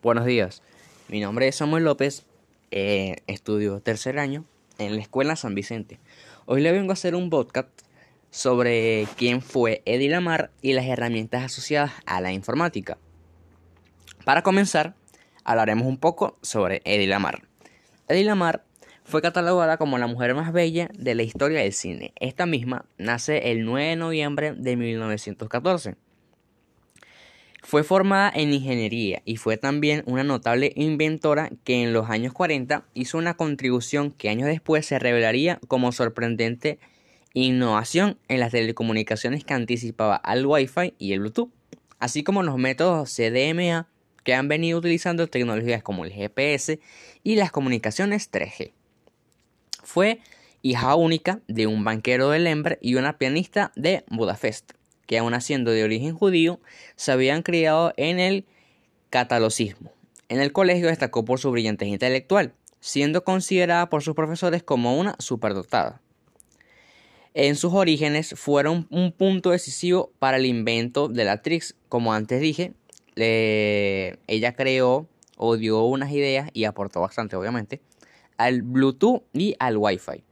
Buenos días, mi nombre es Samuel López, eh, estudio tercer año en la Escuela San Vicente. Hoy le vengo a hacer un podcast sobre quién fue Eddie Lamar y las herramientas asociadas a la informática. Para comenzar, hablaremos un poco sobre Eddie Lamar. Eddie Lamar fue catalogada como la mujer más bella de la historia del cine. Esta misma nace el 9 de noviembre de 1914 fue formada en ingeniería y fue también una notable inventora que en los años 40 hizo una contribución que años después se revelaría como sorprendente innovación en las telecomunicaciones que anticipaba al Wi-Fi y el Bluetooth, así como los métodos CDMA que han venido utilizando tecnologías como el GPS y las comunicaciones 3G. Fue hija única de un banquero de Lembre y una pianista de Budapest que aun siendo de origen judío, se habían criado en el catalocismo. En el colegio destacó por su brillantez intelectual, siendo considerada por sus profesores como una superdotada. En sus orígenes fueron un punto decisivo para el invento de la Trix, como antes dije, ella creó o dio unas ideas y aportó bastante, obviamente, al Bluetooth y al Wi-Fi.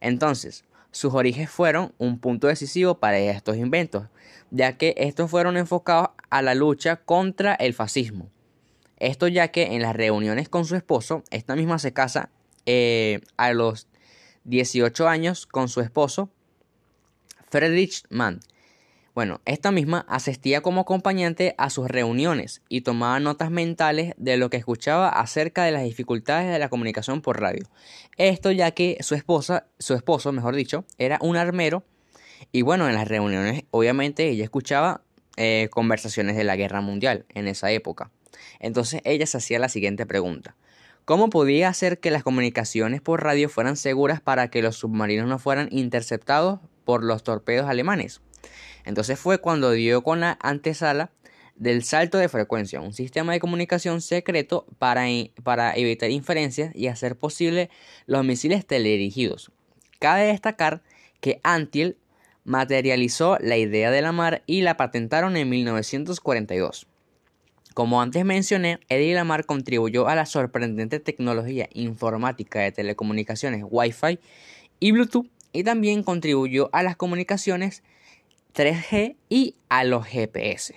Entonces, sus orígenes fueron un punto decisivo para estos inventos, ya que estos fueron enfocados a la lucha contra el fascismo. Esto ya que en las reuniones con su esposo, esta misma se casa eh, a los 18 años con su esposo, Friedrich Mann, bueno, esta misma asistía como acompañante a sus reuniones y tomaba notas mentales de lo que escuchaba acerca de las dificultades de la comunicación por radio. Esto ya que su esposa, su esposo, mejor dicho, era un armero y bueno, en las reuniones obviamente ella escuchaba eh, conversaciones de la guerra mundial en esa época. Entonces ella se hacía la siguiente pregunta. ¿Cómo podía hacer que las comunicaciones por radio fueran seguras para que los submarinos no fueran interceptados por los torpedos alemanes? Entonces fue cuando dio con la antesala del salto de frecuencia, un sistema de comunicación secreto para, para evitar inferencias y hacer posible los misiles teledirigidos. Cabe destacar que Antiel materializó la idea de la mar y la patentaron en 1942. Como antes mencioné, Eddie Lamar contribuyó a la sorprendente tecnología informática de telecomunicaciones Wi-Fi y Bluetooth y también contribuyó a las comunicaciones 3G y a los GPS.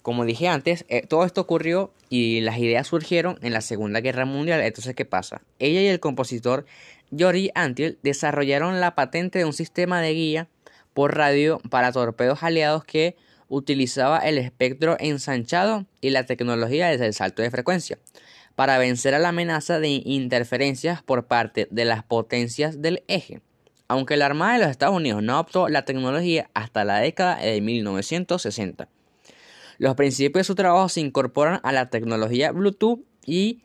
Como dije antes, eh, todo esto ocurrió y las ideas surgieron en la Segunda Guerra Mundial. Entonces, ¿qué pasa? Ella y el compositor Yori Antiel desarrollaron la patente de un sistema de guía por radio para torpedos aliados que utilizaba el espectro ensanchado y la tecnología desde el salto de frecuencia para vencer a la amenaza de interferencias por parte de las potencias del eje aunque la Armada de los Estados Unidos no adoptó la tecnología hasta la década de 1960. Los principios de su trabajo se incorporan a la tecnología Bluetooth y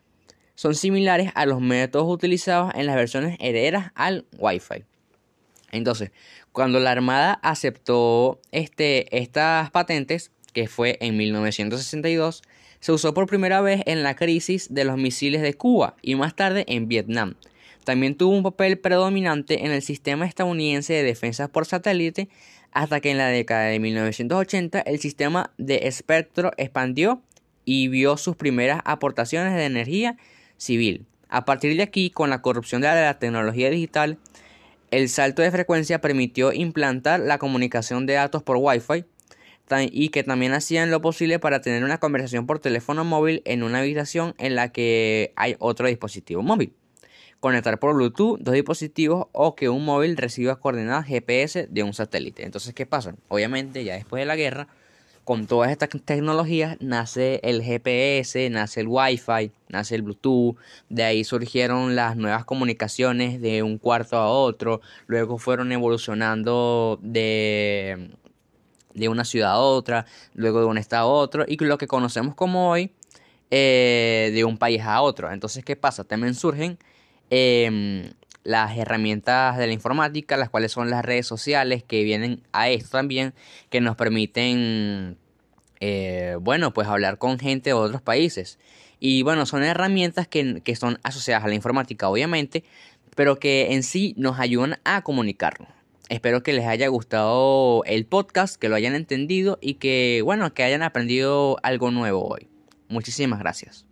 son similares a los métodos utilizados en las versiones herederas al Wi-Fi. Entonces, cuando la Armada aceptó este, estas patentes, que fue en 1962, se usó por primera vez en la crisis de los misiles de Cuba y más tarde en Vietnam. También tuvo un papel predominante en el sistema estadounidense de defensa por satélite hasta que en la década de 1980 el sistema de espectro expandió y vio sus primeras aportaciones de energía civil. A partir de aquí, con la corrupción de la tecnología digital, el salto de frecuencia permitió implantar la comunicación de datos por Wi-Fi y que también hacían lo posible para tener una conversación por teléfono móvil en una habitación en la que hay otro dispositivo móvil conectar por Bluetooth dos dispositivos o que un móvil reciba coordenadas GPS de un satélite. Entonces, ¿qué pasa? Obviamente, ya después de la guerra, con todas estas tecnologías nace el GPS, nace el Wi-Fi, nace el Bluetooth, de ahí surgieron las nuevas comunicaciones de un cuarto a otro, luego fueron evolucionando de, de una ciudad a otra, luego de un estado a otro, y lo que conocemos como hoy eh, de un país a otro. Entonces, ¿qué pasa? También surgen Em, las herramientas de la informática, las cuales son las redes sociales que vienen a esto también, que nos permiten, eh, bueno, pues hablar con gente de otros países. Y bueno, son herramientas que, que son asociadas a la informática, obviamente, pero que en sí nos ayudan a comunicarnos. Espero que les haya gustado el podcast, que lo hayan entendido y que, bueno, que hayan aprendido algo nuevo hoy. Muchísimas gracias.